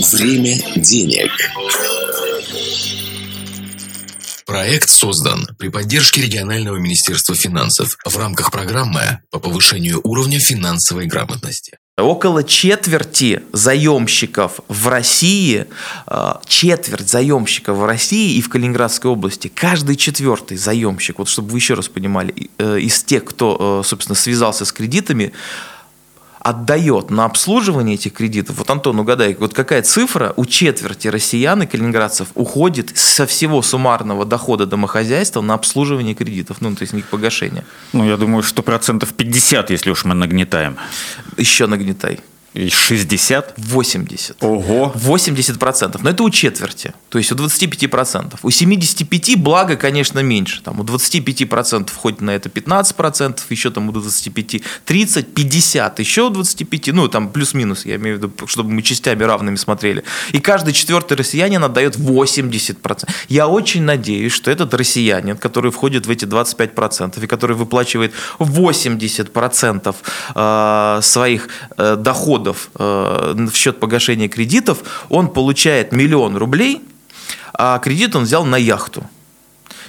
Время денег. Проект создан при поддержке регионального министерства финансов в рамках программы по повышению уровня финансовой грамотности. Около четверти заемщиков в России, э, четверть заемщиков в России и в Калининградской области, каждый четвертый заемщик, вот чтобы вы еще раз понимали, э, из тех, кто, э, собственно, связался с кредитами, отдает на обслуживание этих кредитов, вот Антон, угадай, вот какая цифра у четверти россиян и калининградцев уходит со всего суммарного дохода домохозяйства на обслуживание кредитов, ну, то есть не погашение? Ну, я думаю, что процентов 50, если уж мы нагнетаем. Еще нагнетай. 60? 80. Ого. 80%. Но это у четверти. То есть у 25%. У 75 благо, конечно, меньше. Там у 25% входит на это 15%, еще там у 25 30, 50, еще у 25, ну там плюс-минус, я имею в виду, чтобы мы частями равными смотрели. И каждый четвертый россиянин отдает 80%. Я очень надеюсь, что этот россиянин, который входит в эти 25% и который выплачивает 80% э, своих э, доходов доходов э, в счет погашения кредитов, он получает миллион рублей, а кредит он взял на яхту.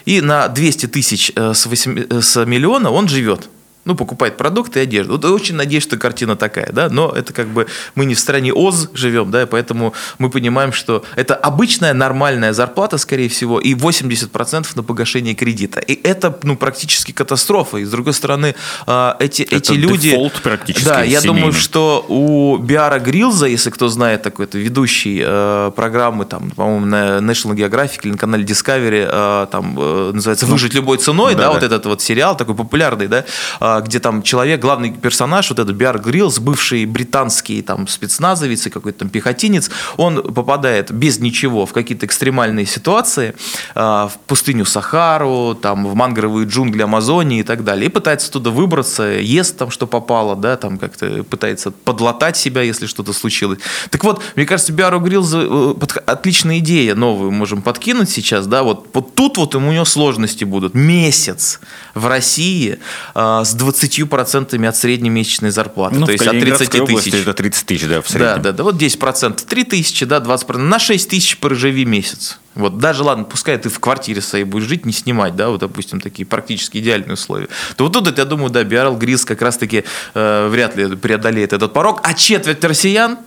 И на 200 тысяч э, с, 8, э, с миллиона он живет ну, покупает продукты и одежду. Вот очень надеюсь, что картина такая, да, но это как бы мы не в стране ОЗ живем, да, поэтому мы понимаем, что это обычная нормальная зарплата, скорее всего, и 80% на погашение кредита. И это, ну, практически катастрофа. И с другой стороны, а, эти, это эти люди... практически Да, я семейный. думаю, что у Биара Грилза, если кто знает такой, это ведущий э, программы, там, по-моему, на National Geographic или на канале Discovery, э, там, э, называется «Выжить любой ценой», да, да, вот этот вот сериал такой популярный, да, а, где там человек, главный персонаж, вот этот Биар Гриллс, бывший британский там спецназовец и какой-то там пехотинец, он попадает без ничего в какие-то экстремальные ситуации, а, в пустыню Сахару, там в мангровые джунгли Амазонии и так далее, и пытается туда выбраться, ест там, что попало, да, там как-то пытается подлатать себя, если что-то случилось. Так вот, мне кажется, Биару Гриллзу э, отличная идея новую можем подкинуть сейчас, да, вот, вот тут вот у него сложности будут. Месяц в России э, с 20% от среднемесячной зарплаты. Ну, то есть от 30 тысяч. это 30 тысяч, да, в среднем. Да, да, да. Вот 10%. 3 тысячи, да, 20%. На 6 тысяч проживи месяц. Вот даже, ладно, пускай ты в квартире своей будешь жить, не снимать, да, вот, допустим, такие практически идеальные условия. То вот тут, я думаю, да, Биарл Грис как раз-таки э, вряд ли преодолеет этот порог. А четверть россиян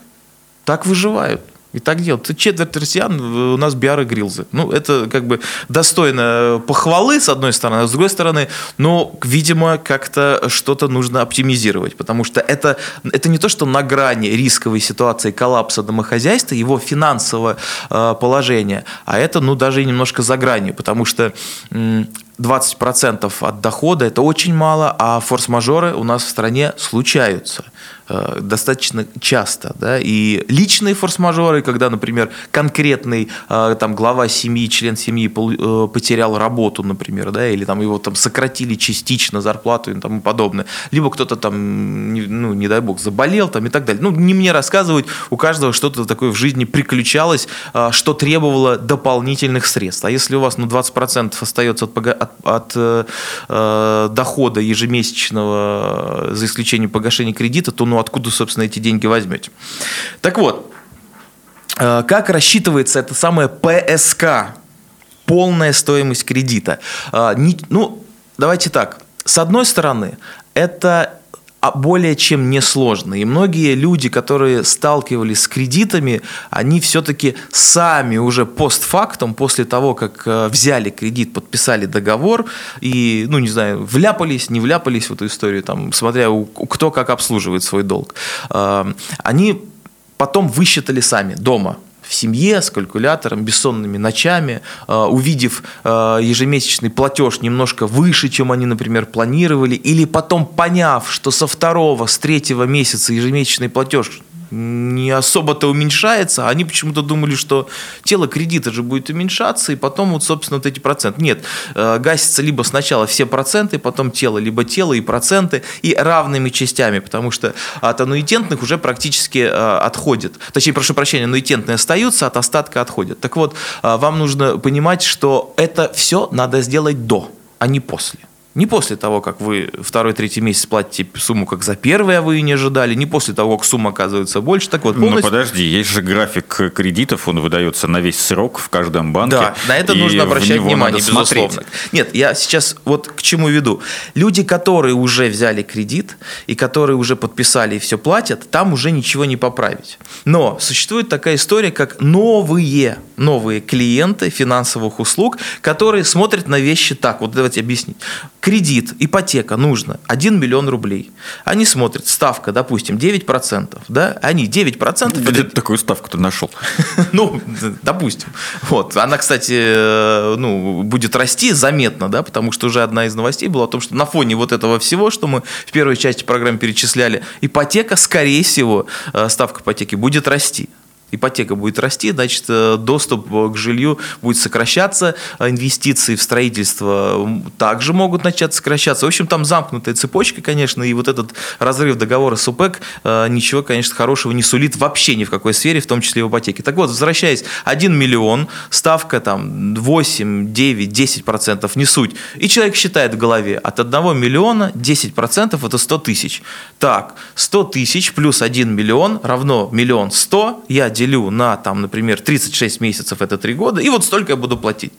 так выживают. И так делают. Четверть россиян у нас биары грилзы. Ну, это как бы достойно похвалы, с одной стороны, а с другой стороны, ну, видимо, как-то что-то нужно оптимизировать, потому что это, это не то, что на грани рисковой ситуации коллапса домохозяйства, его финансового э, положения, а это, ну, даже и немножко за гранью, потому что 20% от дохода – это очень мало, а форс-мажоры у нас в стране случаются э, достаточно часто. Да? И личные форс-мажоры, когда, например, конкретный э, там, глава семьи, член семьи э, потерял работу, например, да? или там, его там, сократили частично зарплату и тому подобное. Либо кто-то там, ну, не дай бог, заболел там, и так далее. Ну, не мне рассказывать, у каждого что-то такое в жизни приключалось, что требовало дополнительных средств. А если у вас ну, 20% остается от от, от э, дохода ежемесячного, за исключением погашения кредита, то ну откуда, собственно, эти деньги возьмете? Так вот, э, как рассчитывается это самое ПСК, полная стоимость кредита? Э, не, ну, давайте так. С одной стороны, это более чем несложно. И многие люди, которые сталкивались с кредитами, они все-таки сами уже постфактум, после того, как э, взяли кредит, подписали договор и, ну, не знаю, вляпались, не вляпались в эту историю, там, смотря кто как обслуживает свой долг, э, они потом высчитали сами дома, в семье с калькулятором, бессонными ночами, э, увидев э, ежемесячный платеж немножко выше, чем они, например, планировали, или потом поняв, что со второго, с третьего месяца ежемесячный платеж не особо-то уменьшается, они почему-то думали, что тело кредита же будет уменьшаться, и потом вот, собственно, вот эти проценты. Нет, э, гасятся либо сначала все проценты, потом тело, либо тело и проценты, и равными частями, потому что от аннуитентных уже практически э, отходит. Точнее, прошу прощения, аннуитентные остаются, от остатка отходят. Так вот, э, вам нужно понимать, что это все надо сделать до, а не после. Не после того, как вы второй, третий месяц платите сумму, как за первый, а вы и не ожидали. Не после того, как сумма оказывается больше. Так вот, Ну полностью... подожди, есть же график кредитов, он выдается на весь срок в каждом банке. Да, на это нужно обращать внимание, смотреть. безусловно. Нет, я сейчас вот к чему веду. Люди, которые уже взяли кредит и которые уже подписали и все платят, там уже ничего не поправить. Но существует такая история, как новые, новые клиенты финансовых услуг, которые смотрят на вещи так. Вот давайте объяснить. Кредит, ипотека нужно 1 миллион рублей. Они смотрят, ставка, допустим, 9%. Да? Они 9% Где это ты такую ставку-то нашел? ну, допустим. Вот. Она, кстати, э, ну, будет расти заметно, да, потому что уже одна из новостей была о том, что на фоне вот этого всего, что мы в первой части программы перечисляли, ипотека, скорее всего, э, ставка ипотеки будет расти. Ипотека будет расти, значит, э, доступ к жилью будет сокращаться, а инвестиции в строительство также могут начать сокращаться. В общем, там замкнутая цепочка, конечно, и вот этот разрыв договора с ОПЕК э, ничего, конечно, хорошего не сулит вообще ни в какой сфере, в том числе и в ипотеке. Так вот, возвращаясь, 1 миллион, ставка там 8, 9, 10 процентов, не суть. И человек считает в голове, от 1 миллиона 10 процентов это 100 тысяч. Так, 100 тысяч плюс 1 миллион равно миллион 100, я делю на, там, например, 36 месяцев, это 3 года, и вот столько я буду платить.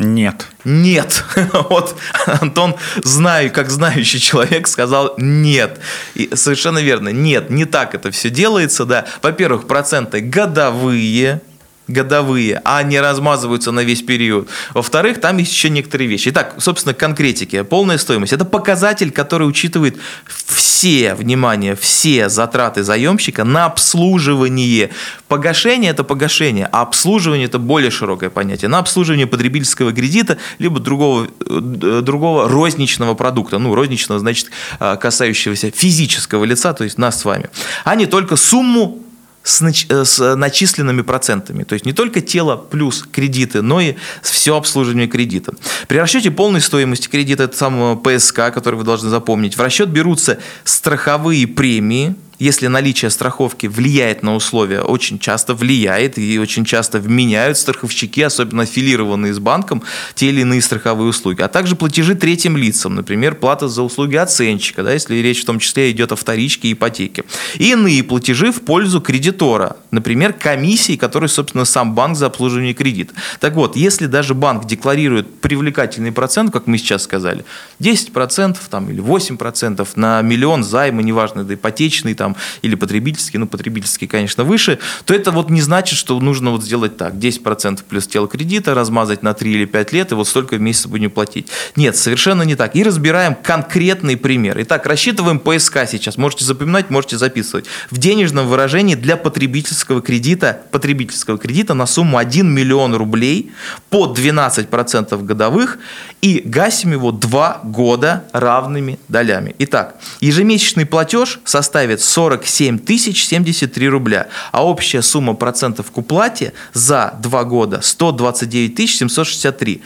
Нет. Нет. Вот Антон, знаю, как знающий человек, сказал нет. И совершенно верно. Нет, не так это все делается. Да. Во-первых, проценты годовые, годовые, а не размазываются на весь период. Во-вторых, там есть еще некоторые вещи. Итак, собственно, к конкретике. Полная стоимость. Это показатель, который учитывает все, внимание, все затраты заемщика на обслуживание. Погашение – это погашение, а обслуживание – это более широкое понятие. На обслуживание потребительского кредита, либо другого, э, другого розничного продукта. Ну, розничного, значит, э, касающегося физического лица, то есть нас с вами. А не только сумму с, нач- э, с начисленными процентами. То есть не только тело плюс кредиты, но и все обслуживание кредита. При расчете полной стоимости кредита, это самого ПСК, который вы должны запомнить, в расчет берутся страховые премии, если наличие страховки влияет на условия, очень часто влияет и очень часто вменяют страховщики, особенно аффилированные с банком, те или иные страховые услуги. А также платежи третьим лицам, например, плата за услуги оценщика, да, если речь в том числе идет о вторичке и ипотеке. И иные платежи в пользу кредитора, например, комиссии, которые, собственно, сам банк за обслуживание кредита. Так вот, если даже банк декларирует привлекательный процент, как мы сейчас сказали, 10% там, или 8% на миллион займа, неважно, это ипотечный там, или потребительский, ну, потребительский, конечно, выше, то это вот не значит, что нужно вот сделать так, 10% плюс тело кредита, размазать на 3 или 5 лет, и вот столько в месяц будем платить. Нет, совершенно не так. И разбираем конкретный пример. Итак, рассчитываем ПСК сейчас. Можете запоминать, можете записывать. В денежном выражении для потребительского кредита, потребительского кредита на сумму 1 миллион рублей под 12% годовых и гасим его 2 года равными долями. Итак, ежемесячный платеж составит 47 тысяч 73 рубля, а общая сумма процентов к уплате за 2 года 129 тысяч 763.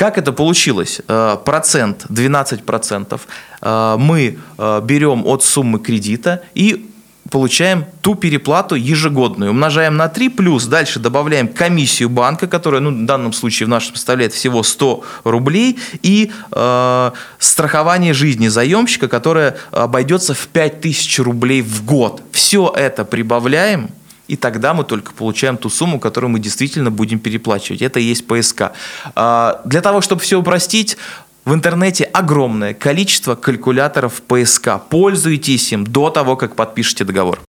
Как это получилось? Э, Процент, 12 процентов э, мы э, берем от суммы кредита и получаем ту переплату ежегодную. Умножаем на 3, плюс дальше добавляем комиссию банка, которая ну, в данном случае в нашем составляет всего 100 рублей, и э, страхование жизни заемщика, которое обойдется в 5000 рублей в год. Все это прибавляем, и тогда мы только получаем ту сумму, которую мы действительно будем переплачивать. Это и есть ПСК. А, Для того, чтобы все упростить, в интернете огромное количество калькуляторов ПСК. Пользуйтесь им до того, как подпишете договор.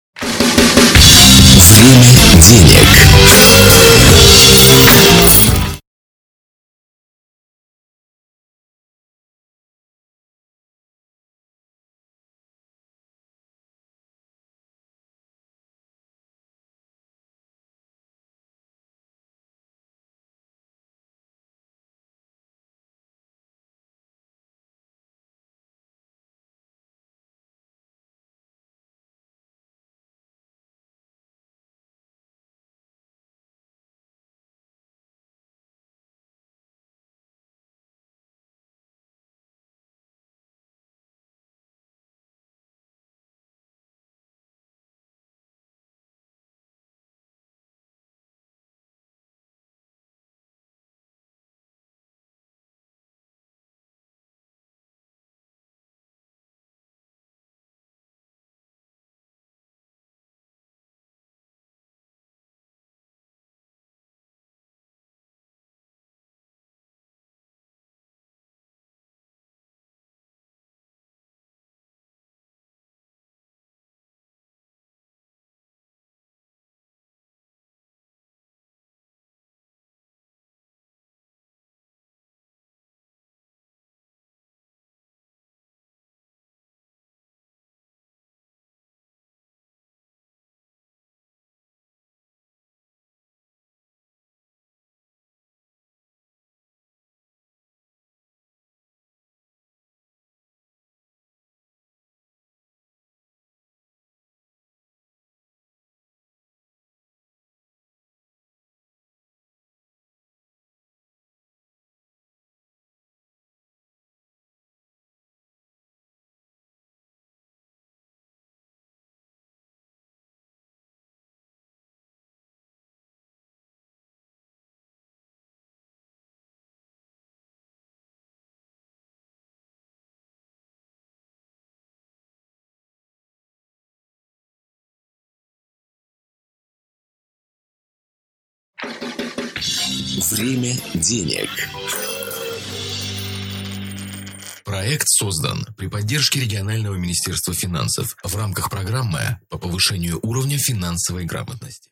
Время денег. Проект создан при поддержке регионального министерства финансов в рамках программы по повышению уровня финансовой грамотности.